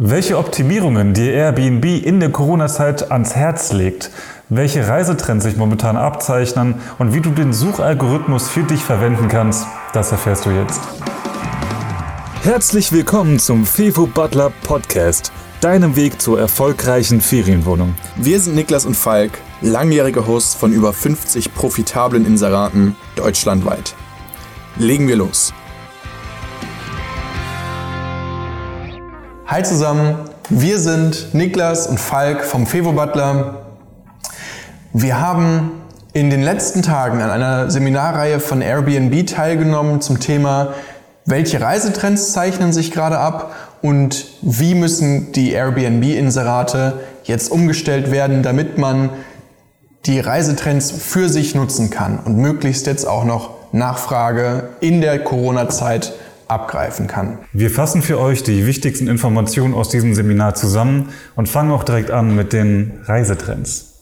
Welche Optimierungen dir Airbnb in der Corona-Zeit ans Herz legt, welche Reisetrends sich momentan abzeichnen und wie du den Suchalgorithmus für dich verwenden kannst, das erfährst du jetzt. Herzlich willkommen zum Fevo Butler Podcast, deinem Weg zur erfolgreichen Ferienwohnung. Wir sind Niklas und Falk, langjährige Hosts von über 50 profitablen Inseraten deutschlandweit. Legen wir los. Hi zusammen, wir sind Niklas und Falk vom Fevo Butler. Wir haben in den letzten Tagen an einer Seminarreihe von Airbnb teilgenommen zum Thema, welche Reisetrends zeichnen sich gerade ab und wie müssen die Airbnb-Inserate jetzt umgestellt werden, damit man die Reisetrends für sich nutzen kann und möglichst jetzt auch noch Nachfrage in der Corona-Zeit abgreifen kann. Wir fassen für euch die wichtigsten Informationen aus diesem Seminar zusammen und fangen auch direkt an mit den Reisetrends.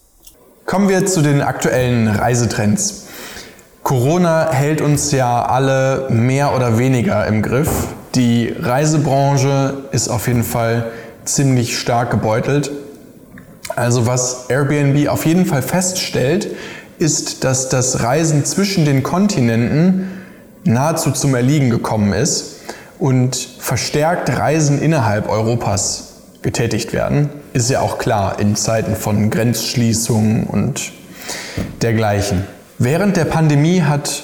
Kommen wir zu den aktuellen Reisetrends. Corona hält uns ja alle mehr oder weniger im Griff. Die Reisebranche ist auf jeden Fall ziemlich stark gebeutelt. Also was Airbnb auf jeden Fall feststellt, ist, dass das Reisen zwischen den Kontinenten nahezu zum Erliegen gekommen ist und verstärkt Reisen innerhalb Europas getätigt werden, ist ja auch klar in Zeiten von Grenzschließungen und dergleichen. Während der Pandemie hat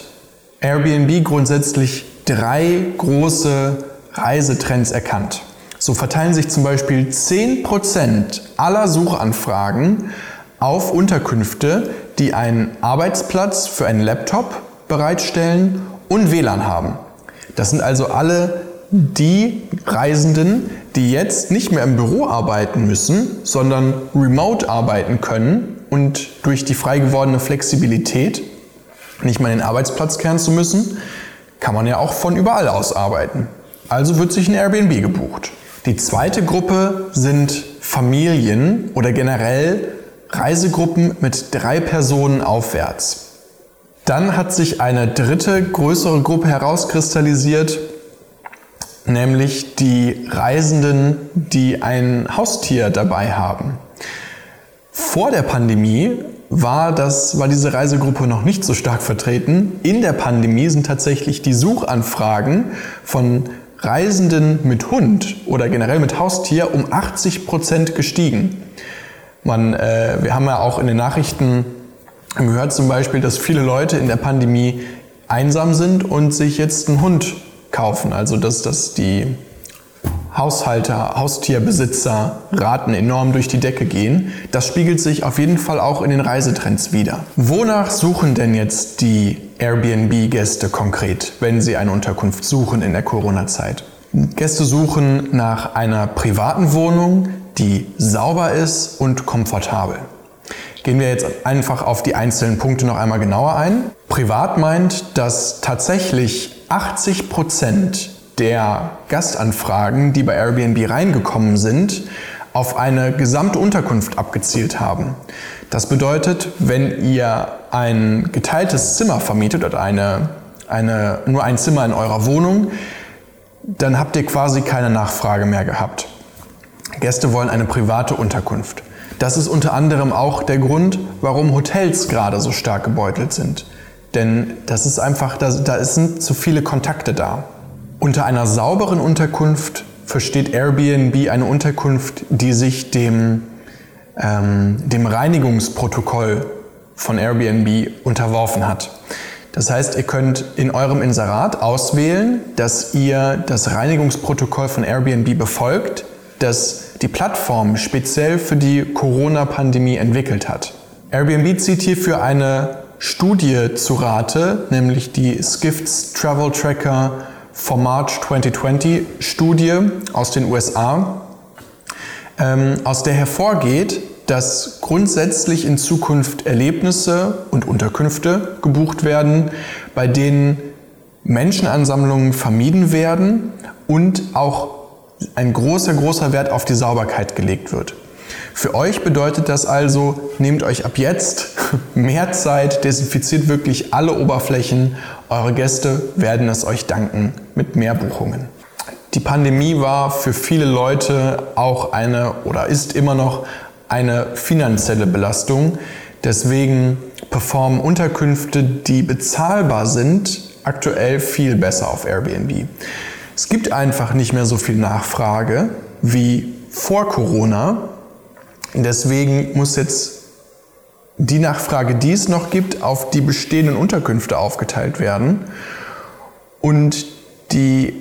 Airbnb grundsätzlich drei große Reisetrends erkannt. So verteilen sich zum Beispiel 10% aller Suchanfragen auf Unterkünfte, die einen Arbeitsplatz für einen Laptop bereitstellen und WLAN haben. Das sind also alle die Reisenden, die jetzt nicht mehr im Büro arbeiten müssen, sondern remote arbeiten können und durch die frei gewordene Flexibilität, nicht mal den Arbeitsplatz kehren zu müssen, kann man ja auch von überall aus arbeiten. Also wird sich ein Airbnb gebucht. Die zweite Gruppe sind Familien oder generell Reisegruppen mit drei Personen aufwärts. Dann hat sich eine dritte größere Gruppe herauskristallisiert, nämlich die Reisenden, die ein Haustier dabei haben. Vor der Pandemie war, das, war diese Reisegruppe noch nicht so stark vertreten. In der Pandemie sind tatsächlich die Suchanfragen von Reisenden mit Hund oder generell mit Haustier um 80 Prozent gestiegen. Man, äh, wir haben ja auch in den Nachrichten man gehört zum Beispiel, dass viele Leute in der Pandemie einsam sind und sich jetzt einen Hund kaufen. Also dass, dass die Haushalter, Haustierbesitzer Raten enorm durch die Decke gehen. Das spiegelt sich auf jeden Fall auch in den Reisetrends wieder. Wonach suchen denn jetzt die Airbnb-Gäste konkret, wenn sie eine Unterkunft suchen in der Corona-Zeit? Gäste suchen nach einer privaten Wohnung, die sauber ist und komfortabel. Gehen wir jetzt einfach auf die einzelnen Punkte noch einmal genauer ein. Privat meint, dass tatsächlich 80 Prozent der Gastanfragen, die bei Airbnb reingekommen sind, auf eine gesamte Unterkunft abgezielt haben. Das bedeutet, wenn ihr ein geteiltes Zimmer vermietet oder eine, eine, nur ein Zimmer in eurer Wohnung, dann habt ihr quasi keine Nachfrage mehr gehabt. Gäste wollen eine private Unterkunft. Das ist unter anderem auch der Grund, warum Hotels gerade so stark gebeutelt sind. Denn das ist einfach, da, da sind zu viele Kontakte da. Unter einer sauberen Unterkunft versteht Airbnb eine Unterkunft, die sich dem, ähm, dem Reinigungsprotokoll von Airbnb unterworfen hat. Das heißt, ihr könnt in eurem Inserat auswählen, dass ihr das Reinigungsprotokoll von Airbnb befolgt, das die Plattform speziell für die Corona-Pandemie entwickelt hat. Airbnb zieht hierfür eine Studie zu Rate, nämlich die Skifts Travel Tracker for March 2020 Studie aus den USA, ähm, aus der hervorgeht, dass grundsätzlich in Zukunft Erlebnisse und Unterkünfte gebucht werden, bei denen Menschenansammlungen vermieden werden und auch ein großer, großer Wert auf die Sauberkeit gelegt wird. Für euch bedeutet das also, nehmt euch ab jetzt mehr Zeit, desinfiziert wirklich alle Oberflächen. Eure Gäste werden es euch danken mit mehr Buchungen. Die Pandemie war für viele Leute auch eine oder ist immer noch eine finanzielle Belastung. Deswegen performen Unterkünfte, die bezahlbar sind, aktuell viel besser auf Airbnb. Es gibt einfach nicht mehr so viel Nachfrage wie vor Corona. Deswegen muss jetzt die Nachfrage, die es noch gibt, auf die bestehenden Unterkünfte aufgeteilt werden. Und die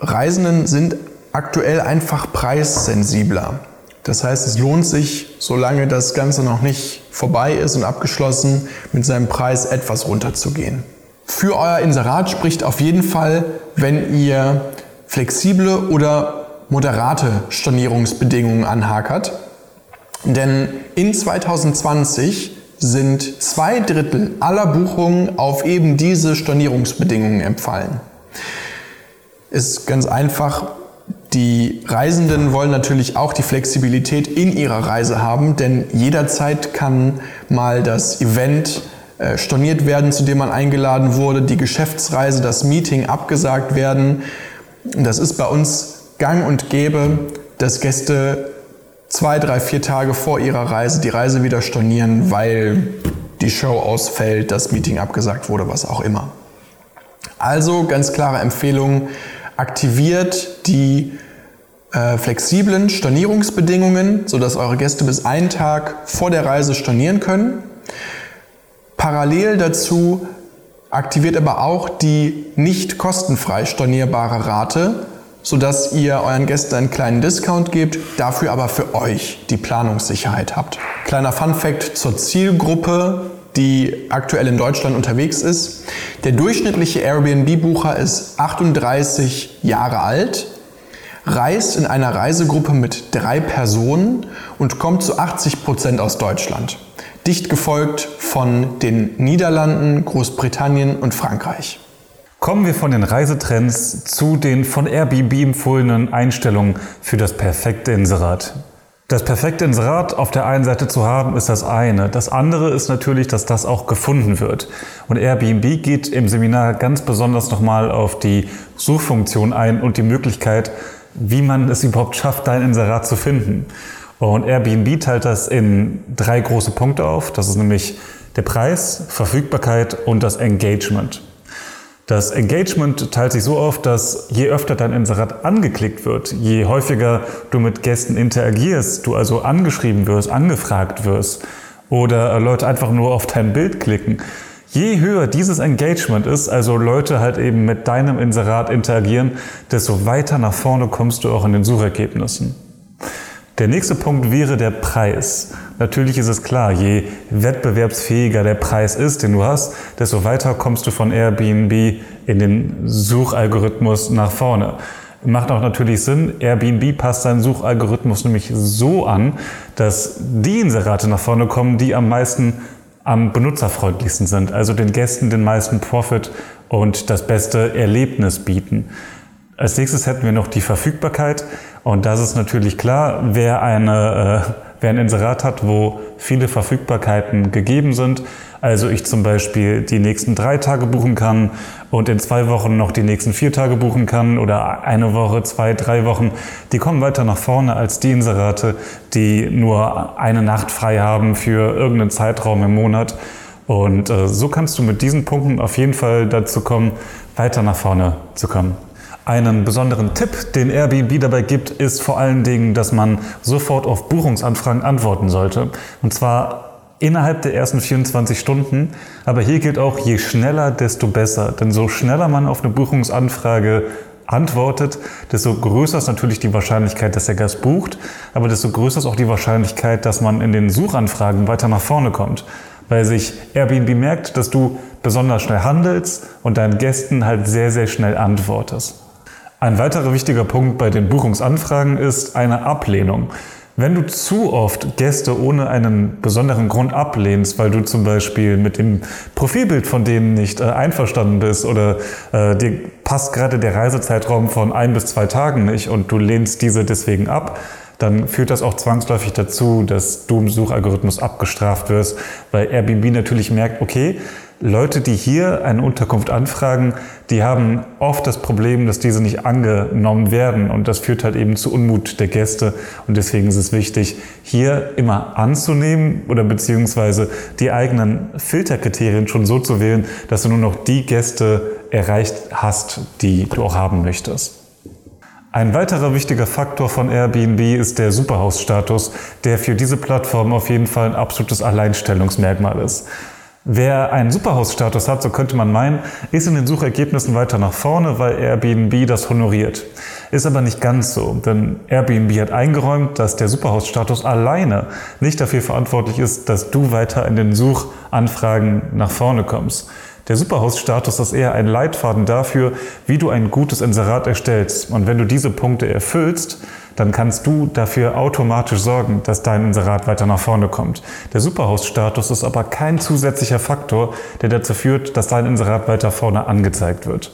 Reisenden sind aktuell einfach preissensibler. Das heißt, es lohnt sich, solange das Ganze noch nicht vorbei ist und abgeschlossen, mit seinem Preis etwas runterzugehen. Für euer Inserat spricht auf jeden Fall, wenn ihr flexible oder moderate Stornierungsbedingungen anhakert. Denn in 2020 sind zwei Drittel aller Buchungen auf eben diese Stornierungsbedingungen empfallen. Ist ganz einfach, die Reisenden wollen natürlich auch die Flexibilität in ihrer Reise haben, denn jederzeit kann mal das Event storniert werden, zu dem man eingeladen wurde, die Geschäftsreise, das Meeting abgesagt werden. Das ist bei uns gang und gäbe, dass Gäste zwei, drei, vier Tage vor ihrer Reise die Reise wieder stornieren, weil die Show ausfällt, das Meeting abgesagt wurde, was auch immer. Also ganz klare Empfehlung, aktiviert die äh, flexiblen Stornierungsbedingungen, sodass eure Gäste bis einen Tag vor der Reise stornieren können. Parallel dazu aktiviert aber auch die nicht kostenfrei stornierbare Rate, sodass ihr euren Gästen einen kleinen Discount gebt, dafür aber für euch die Planungssicherheit habt. Kleiner Fun fact zur Zielgruppe die aktuell in Deutschland unterwegs ist. Der durchschnittliche Airbnb-Bucher ist 38 Jahre alt, reist in einer Reisegruppe mit drei Personen und kommt zu 80 Prozent aus Deutschland. Dicht gefolgt von den Niederlanden, Großbritannien und Frankreich. Kommen wir von den Reisetrends zu den von Airbnb empfohlenen Einstellungen für das perfekte Inserat. Das perfekte Inserat auf der einen Seite zu haben, ist das eine. Das andere ist natürlich, dass das auch gefunden wird. Und Airbnb geht im Seminar ganz besonders nochmal auf die Suchfunktion ein und die Möglichkeit, wie man es überhaupt schafft, dein Inserat zu finden. Und Airbnb teilt das in drei große Punkte auf. Das ist nämlich der Preis, Verfügbarkeit und das Engagement. Das Engagement teilt sich so auf, dass je öfter dein Inserat angeklickt wird, je häufiger du mit Gästen interagierst, du also angeschrieben wirst, angefragt wirst oder Leute einfach nur auf dein Bild klicken, je höher dieses Engagement ist, also Leute halt eben mit deinem Inserat interagieren, desto weiter nach vorne kommst du auch in den Suchergebnissen. Der nächste Punkt wäre der Preis. Natürlich ist es klar, je wettbewerbsfähiger der Preis ist, den du hast, desto weiter kommst du von Airbnb in den Suchalgorithmus nach vorne. Macht auch natürlich Sinn. Airbnb passt seinen Suchalgorithmus nämlich so an, dass die Inserate nach vorne kommen, die am meisten am benutzerfreundlichsten sind, also den Gästen den meisten Profit und das beste Erlebnis bieten. Als nächstes hätten wir noch die Verfügbarkeit. Und das ist natürlich klar, wer, eine, äh, wer ein Inserat hat, wo viele Verfügbarkeiten gegeben sind, also ich zum Beispiel die nächsten drei Tage buchen kann und in zwei Wochen noch die nächsten vier Tage buchen kann oder eine Woche, zwei, drei Wochen, die kommen weiter nach vorne als die Inserate, die nur eine Nacht frei haben für irgendeinen Zeitraum im Monat. Und äh, so kannst du mit diesen Punkten auf jeden Fall dazu kommen, weiter nach vorne zu kommen. Einen besonderen Tipp, den Airbnb dabei gibt, ist vor allen Dingen, dass man sofort auf Buchungsanfragen antworten sollte. Und zwar innerhalb der ersten 24 Stunden. Aber hier gilt auch, je schneller, desto besser. Denn so schneller man auf eine Buchungsanfrage antwortet, desto größer ist natürlich die Wahrscheinlichkeit, dass der Gast bucht, aber desto größer ist auch die Wahrscheinlichkeit, dass man in den Suchanfragen weiter nach vorne kommt. Weil sich Airbnb merkt, dass du besonders schnell handelst und deinen Gästen halt sehr, sehr schnell antwortest. Ein weiterer wichtiger Punkt bei den Buchungsanfragen ist eine Ablehnung. Wenn du zu oft Gäste ohne einen besonderen Grund ablehnst, weil du zum Beispiel mit dem Profilbild von denen nicht äh, einverstanden bist oder äh, dir passt gerade der Reisezeitraum von ein bis zwei Tagen nicht und du lehnst diese deswegen ab, dann führt das auch zwangsläufig dazu, dass du im Suchalgorithmus abgestraft wirst, weil Airbnb natürlich merkt, okay, Leute, die hier eine Unterkunft anfragen, die haben oft das Problem, dass diese nicht angenommen werden. Und das führt halt eben zu Unmut der Gäste. Und deswegen ist es wichtig, hier immer anzunehmen oder beziehungsweise die eigenen Filterkriterien schon so zu wählen, dass du nur noch die Gäste erreicht hast, die du auch haben möchtest. Ein weiterer wichtiger Faktor von Airbnb ist der Superhaus-Status, der für diese Plattform auf jeden Fall ein absolutes Alleinstellungsmerkmal ist. Wer einen Superhaus-Status hat, so könnte man meinen, ist in den Suchergebnissen weiter nach vorne, weil Airbnb das honoriert. Ist aber nicht ganz so, denn Airbnb hat eingeräumt, dass der Superhaus-Status alleine nicht dafür verantwortlich ist, dass du weiter in den Suchanfragen nach vorne kommst. Der Superhost-Status ist eher ein Leitfaden dafür, wie du ein gutes Inserat erstellst. Und wenn du diese Punkte erfüllst, dann kannst du dafür automatisch sorgen, dass dein Inserat weiter nach vorne kommt. Der Superhost-Status ist aber kein zusätzlicher Faktor, der dazu führt, dass dein Inserat weiter vorne angezeigt wird.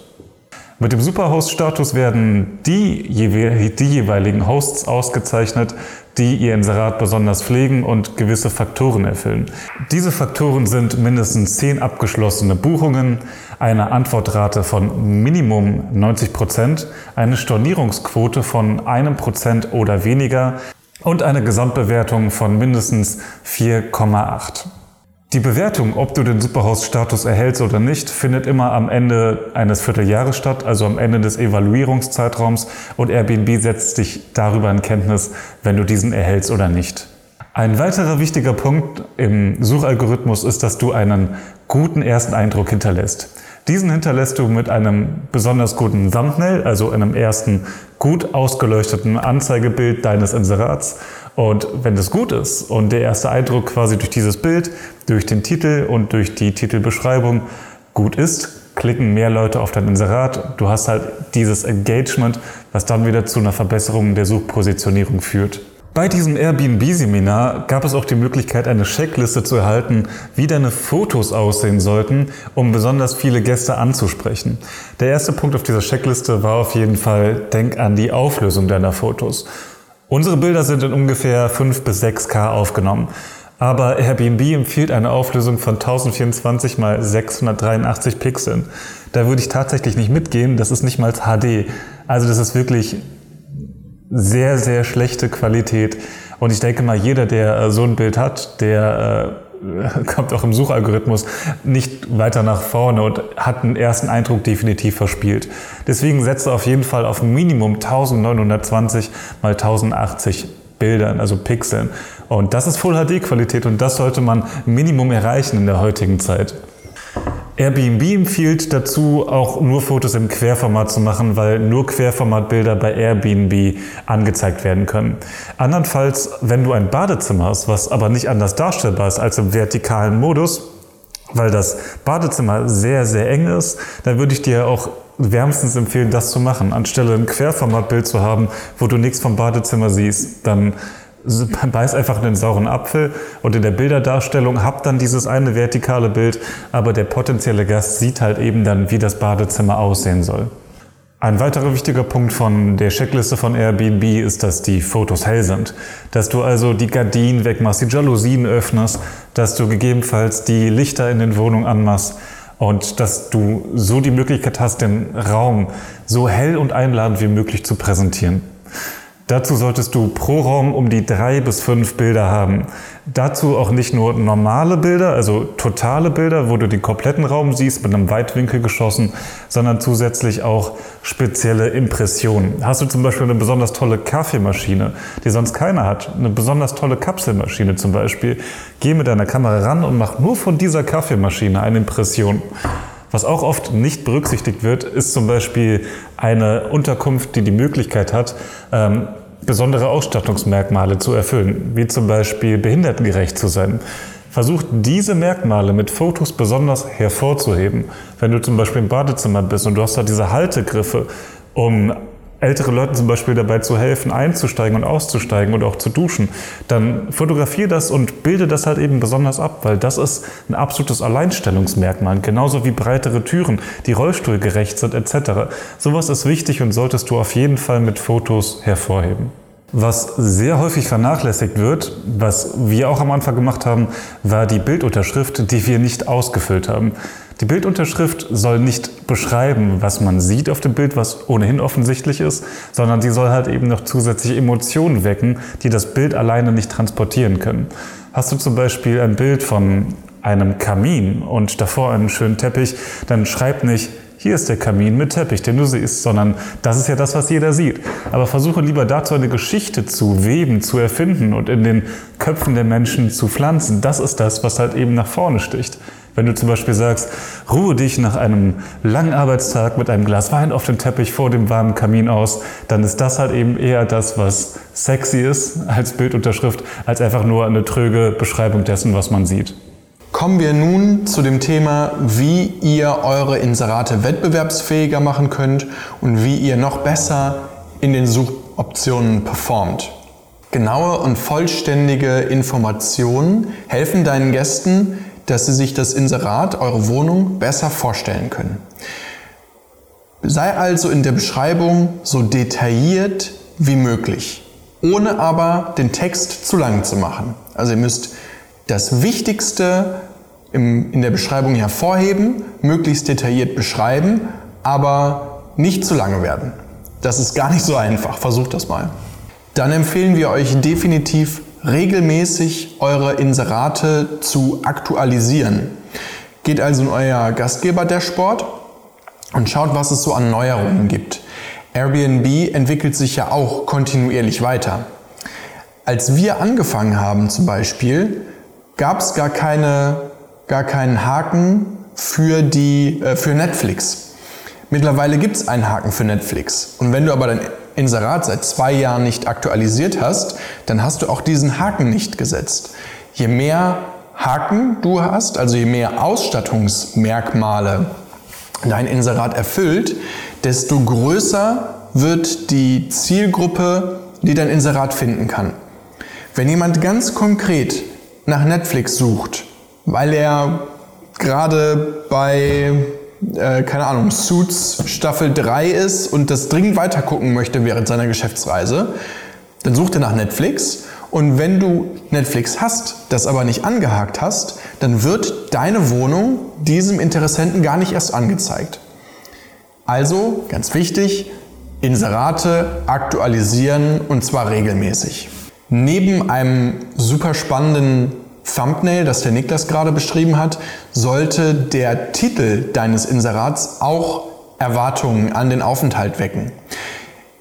Mit dem Superhost-Status werden die, die, jeweiligen Hosts ausgezeichnet, die ihr Inserat besonders pflegen und gewisse Faktoren erfüllen. Diese Faktoren sind mindestens 10 abgeschlossene Buchungen, eine Antwortrate von Minimum 90 Prozent, eine Stornierungsquote von einem Prozent oder weniger und eine Gesamtbewertung von mindestens 4,8. Die Bewertung, ob du den Superhaus-Status erhältst oder nicht, findet immer am Ende eines Vierteljahres statt, also am Ende des Evaluierungszeitraums und Airbnb setzt dich darüber in Kenntnis, wenn du diesen erhältst oder nicht. Ein weiterer wichtiger Punkt im Suchalgorithmus ist, dass du einen guten ersten Eindruck hinterlässt. Diesen hinterlässt du mit einem besonders guten Thumbnail, also einem ersten gut ausgeleuchteten Anzeigebild deines Inserats. Und wenn das gut ist und der erste Eindruck quasi durch dieses Bild, durch den Titel und durch die Titelbeschreibung gut ist, klicken mehr Leute auf dein Inserat. Du hast halt dieses Engagement, was dann wieder zu einer Verbesserung der Suchpositionierung führt. Bei diesem Airbnb-Seminar gab es auch die Möglichkeit, eine Checkliste zu erhalten, wie deine Fotos aussehen sollten, um besonders viele Gäste anzusprechen. Der erste Punkt auf dieser Checkliste war auf jeden Fall, denk an die Auflösung deiner Fotos. Unsere Bilder sind in ungefähr 5 bis 6K aufgenommen. Aber Airbnb empfiehlt eine Auflösung von 1024 x 683 Pixeln. Da würde ich tatsächlich nicht mitgehen, das ist nicht mal HD. Also das ist wirklich sehr, sehr schlechte Qualität. Und ich denke mal, jeder, der äh, so ein Bild hat, der äh, kommt auch im Suchalgorithmus nicht weiter nach vorne und hat einen ersten Eindruck definitiv verspielt. Deswegen setze auf jeden Fall auf Minimum 1920 mal 1080 Bildern, also Pixeln. Und das ist Full HD Qualität und das sollte man Minimum erreichen in der heutigen Zeit. Airbnb empfiehlt dazu, auch nur Fotos im Querformat zu machen, weil nur Querformatbilder bei Airbnb angezeigt werden können. Andernfalls, wenn du ein Badezimmer hast, was aber nicht anders darstellbar ist als im vertikalen Modus, weil das Badezimmer sehr, sehr eng ist, dann würde ich dir auch wärmstens empfehlen, das zu machen. Anstelle ein Querformatbild zu haben, wo du nichts vom Badezimmer siehst, dann beiß einfach in den sauren Apfel und in der Bilderdarstellung habt dann dieses eine vertikale Bild, aber der potenzielle Gast sieht halt eben dann, wie das Badezimmer aussehen soll. Ein weiterer wichtiger Punkt von der Checkliste von Airbnb ist, dass die Fotos hell sind. Dass du also die Gardinen wegmachst, die Jalousien öffnest, dass du gegebenenfalls die Lichter in den Wohnungen anmachst und dass du so die Möglichkeit hast, den Raum so hell und einladend wie möglich zu präsentieren. Dazu solltest du pro Raum um die drei bis fünf Bilder haben. Dazu auch nicht nur normale Bilder, also totale Bilder, wo du den kompletten Raum siehst mit einem Weitwinkel geschossen, sondern zusätzlich auch spezielle Impressionen. Hast du zum Beispiel eine besonders tolle Kaffeemaschine, die sonst keiner hat, eine besonders tolle Kapselmaschine zum Beispiel, geh mit deiner Kamera ran und mach nur von dieser Kaffeemaschine eine Impression. Was auch oft nicht berücksichtigt wird, ist zum Beispiel eine Unterkunft, die die Möglichkeit hat, ähm, besondere Ausstattungsmerkmale zu erfüllen, wie zum Beispiel behindertengerecht zu sein. Versucht diese Merkmale mit Fotos besonders hervorzuheben. Wenn du zum Beispiel im Badezimmer bist und du hast da diese Haltegriffe, um ältere Leuten zum Beispiel dabei zu helfen, einzusteigen und auszusteigen und auch zu duschen, dann fotografiere das und bilde das halt eben besonders ab, weil das ist ein absolutes Alleinstellungsmerkmal. Genauso wie breitere Türen, die rollstuhlgerecht sind etc. Sowas ist wichtig und solltest du auf jeden Fall mit Fotos hervorheben. Was sehr häufig vernachlässigt wird, was wir auch am Anfang gemacht haben, war die Bildunterschrift, die wir nicht ausgefüllt haben. Die Bildunterschrift soll nicht beschreiben, was man sieht auf dem Bild, was ohnehin offensichtlich ist, sondern sie soll halt eben noch zusätzliche Emotionen wecken, die das Bild alleine nicht transportieren können. Hast du zum Beispiel ein Bild von einem Kamin und davor einen schönen Teppich, dann schreib nicht, hier ist der Kamin mit Teppich, den du siehst, sondern das ist ja das, was jeder sieht. Aber versuche lieber dazu eine Geschichte zu weben, zu erfinden und in den Köpfen der Menschen zu pflanzen. Das ist das, was halt eben nach vorne sticht. Wenn du zum Beispiel sagst, ruhe dich nach einem langen Arbeitstag mit einem Glas Wein auf dem Teppich vor dem warmen Kamin aus, dann ist das halt eben eher das, was sexy ist als Bildunterschrift, als einfach nur eine tröge Beschreibung dessen, was man sieht. Kommen wir nun zu dem Thema, wie ihr eure Inserate wettbewerbsfähiger machen könnt und wie ihr noch besser in den Suchoptionen performt. Genaue und vollständige Informationen helfen deinen Gästen, dass Sie sich das Inserat, eure Wohnung, besser vorstellen können. Sei also in der Beschreibung so detailliert wie möglich, ohne aber den Text zu lang zu machen. Also ihr müsst das Wichtigste im, in der Beschreibung hervorheben, möglichst detailliert beschreiben, aber nicht zu lange werden. Das ist gar nicht so einfach. Versucht das mal. Dann empfehlen wir euch definitiv regelmäßig eure Inserate zu aktualisieren. Geht also in euer Gastgeber-Dashboard und schaut, was es so an Neuerungen gibt. Airbnb entwickelt sich ja auch kontinuierlich weiter. Als wir angefangen haben zum Beispiel, gab es gar, keine, gar keinen Haken für, die, äh, für Netflix. Mittlerweile gibt es einen Haken für Netflix. Und wenn du aber dein Inserat seit zwei Jahren nicht aktualisiert hast, dann hast du auch diesen Haken nicht gesetzt. Je mehr Haken du hast, also je mehr Ausstattungsmerkmale dein Inserat erfüllt, desto größer wird die Zielgruppe, die dein Inserat finden kann. Wenn jemand ganz konkret nach Netflix sucht, weil er gerade bei äh, keine Ahnung, Suits Staffel 3 ist und das dringend weitergucken möchte während seiner Geschäftsreise, dann sucht er nach Netflix. Und wenn du Netflix hast, das aber nicht angehakt hast, dann wird deine Wohnung diesem Interessenten gar nicht erst angezeigt. Also, ganz wichtig, Inserate aktualisieren und zwar regelmäßig. Neben einem super spannenden Thumbnail, das der Niklas gerade beschrieben hat, sollte der Titel deines Inserats auch Erwartungen an den Aufenthalt wecken.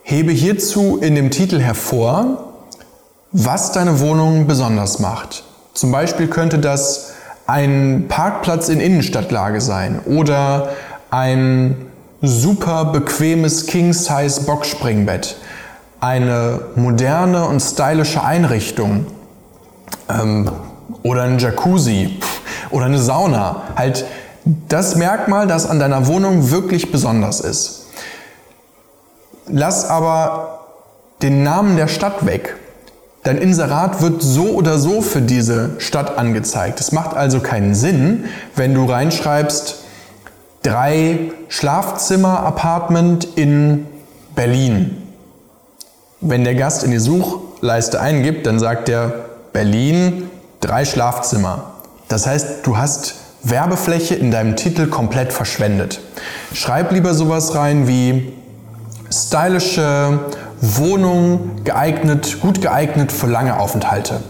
Hebe hierzu in dem Titel hervor, was deine Wohnung besonders macht. Zum Beispiel könnte das ein Parkplatz in Innenstadtlage sein oder ein super bequemes King-Size Boxspringbett, eine moderne und stylische Einrichtung, ähm, oder ein Jacuzzi oder eine Sauna. Halt das Merkmal, das an deiner Wohnung wirklich besonders ist. Lass aber den Namen der Stadt weg. Dein Inserat wird so oder so für diese Stadt angezeigt. Es macht also keinen Sinn, wenn du reinschreibst, drei Schlafzimmer-Apartment in Berlin. Wenn der Gast in die Suchleiste eingibt, dann sagt er Berlin, drei Schlafzimmer. Das heißt, du hast Werbefläche in deinem Titel komplett verschwendet. Schreib lieber sowas rein wie stylische Wohnung geeignet, gut geeignet für lange Aufenthalte.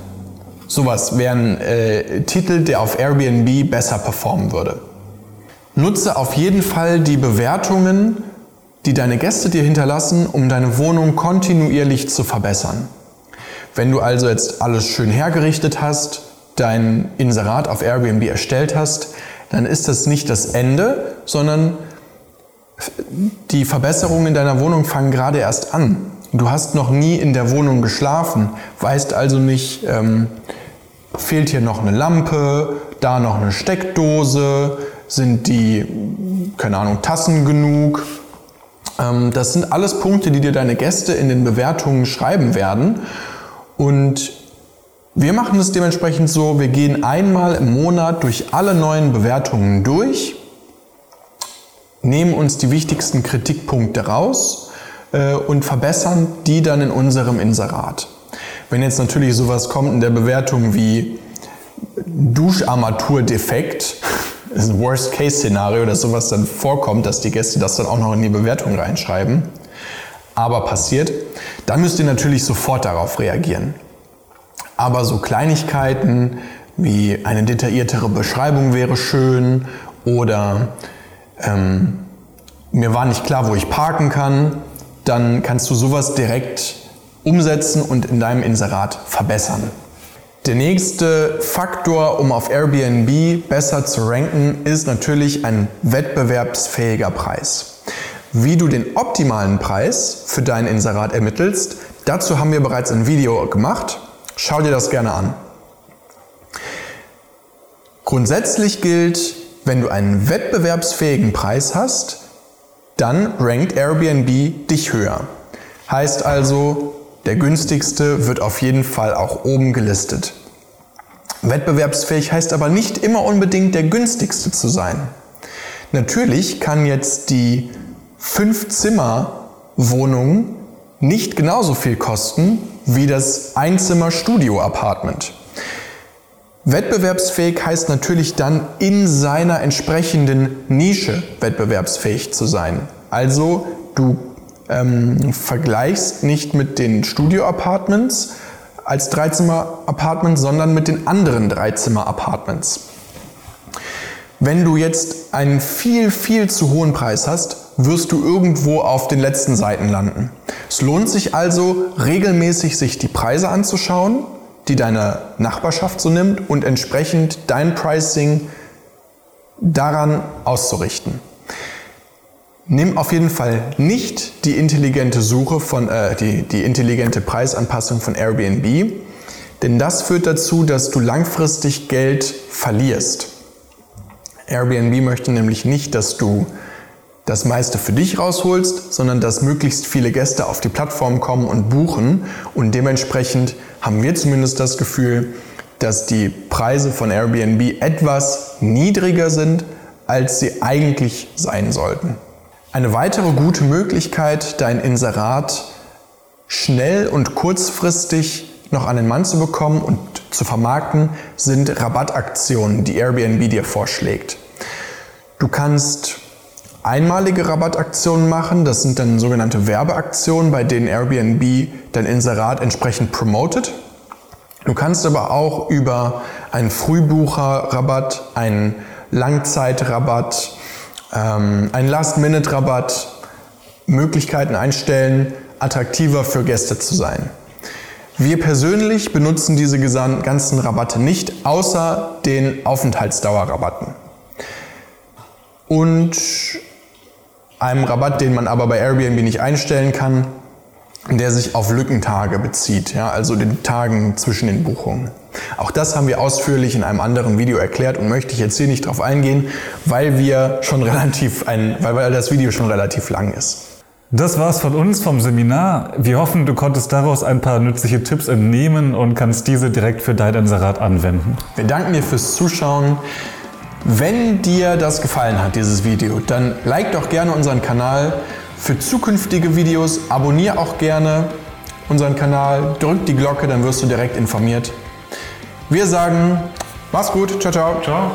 Sowas wäre ein äh, Titel, der auf Airbnb besser performen würde. Nutze auf jeden Fall die Bewertungen, die deine Gäste dir hinterlassen, um deine Wohnung kontinuierlich zu verbessern. Wenn du also jetzt alles schön hergerichtet hast, dein Inserat auf Airbnb erstellt hast, dann ist das nicht das Ende, sondern die Verbesserungen in deiner Wohnung fangen gerade erst an. Du hast noch nie in der Wohnung geschlafen, weißt also nicht, ähm, fehlt hier noch eine Lampe, da noch eine Steckdose, sind die, keine Ahnung, Tassen genug. Ähm, das sind alles Punkte, die dir deine Gäste in den Bewertungen schreiben werden. Und wir machen es dementsprechend so, wir gehen einmal im Monat durch alle neuen Bewertungen durch, nehmen uns die wichtigsten Kritikpunkte raus, äh, und verbessern die dann in unserem Inserat. Wenn jetzt natürlich sowas kommt in der Bewertung wie Duscharmatur-Defekt, ist ein Worst-Case-Szenario, dass sowas dann vorkommt, dass die Gäste das dann auch noch in die Bewertung reinschreiben, aber passiert, dann müsst ihr natürlich sofort darauf reagieren. Aber so Kleinigkeiten wie eine detailliertere Beschreibung wäre schön oder ähm, mir war nicht klar, wo ich parken kann, dann kannst du sowas direkt umsetzen und in deinem Inserat verbessern. Der nächste Faktor, um auf Airbnb besser zu ranken, ist natürlich ein wettbewerbsfähiger Preis. Wie du den optimalen Preis für dein Inserat ermittelst, dazu haben wir bereits ein Video gemacht. Schau dir das gerne an. Grundsätzlich gilt, wenn du einen wettbewerbsfähigen Preis hast, dann rankt Airbnb dich höher. Heißt also, der günstigste wird auf jeden Fall auch oben gelistet. Wettbewerbsfähig heißt aber nicht immer unbedingt der günstigste zu sein. Natürlich kann jetzt die Fünf-Zimmer-Wohnung nicht genauso viel kosten wie das Einzimmer-Studio-Apartment. Wettbewerbsfähig heißt natürlich dann in seiner entsprechenden Nische wettbewerbsfähig zu sein. Also du ähm, vergleichst nicht mit den Studio-Apartments als Dreizimmer-Apartment, sondern mit den anderen Dreizimmer-Apartments. Wenn du jetzt einen viel, viel zu hohen Preis hast, wirst du irgendwo auf den letzten Seiten landen. Es lohnt sich also, regelmäßig sich die Preise anzuschauen, die deine Nachbarschaft so nimmt und entsprechend dein Pricing daran auszurichten. Nimm auf jeden Fall nicht die intelligente Suche von, äh, die, die intelligente Preisanpassung von Airbnb, denn das führt dazu, dass du langfristig Geld verlierst. Airbnb möchte nämlich nicht, dass du das meiste für dich rausholst, sondern dass möglichst viele Gäste auf die Plattform kommen und buchen. Und dementsprechend haben wir zumindest das Gefühl, dass die Preise von Airbnb etwas niedriger sind, als sie eigentlich sein sollten. Eine weitere gute Möglichkeit, dein Inserat schnell und kurzfristig noch an den Mann zu bekommen und zu vermarkten, sind Rabattaktionen, die Airbnb dir vorschlägt. Du kannst einmalige Rabattaktionen machen, das sind dann sogenannte Werbeaktionen, bei denen Airbnb dein Inserat entsprechend promotet. Du kannst aber auch über einen Frühbucherrabatt, einen Langzeitrabatt, ähm, einen Last-Minute-Rabatt, Möglichkeiten einstellen, attraktiver für Gäste zu sein. Wir persönlich benutzen diese ganzen Rabatte nicht, außer den Aufenthaltsdauerrabatten. Und einem Rabatt, den man aber bei Airbnb nicht einstellen kann, der sich auf Lückentage bezieht, ja, also den Tagen zwischen den Buchungen. Auch das haben wir ausführlich in einem anderen Video erklärt und möchte ich jetzt hier nicht drauf eingehen, weil wir schon relativ ein, weil das Video schon relativ lang ist. Das war's von uns vom Seminar. Wir hoffen, du konntest daraus ein paar nützliche Tipps entnehmen und kannst diese direkt für dein Inserat anwenden. Wir danken dir fürs Zuschauen. Wenn dir das gefallen hat, dieses Video, dann like doch gerne unseren Kanal. Für zukünftige Videos abonniere auch gerne unseren Kanal, drück die Glocke, dann wirst du direkt informiert. Wir sagen, mach's gut, ciao, ciao. Ciao.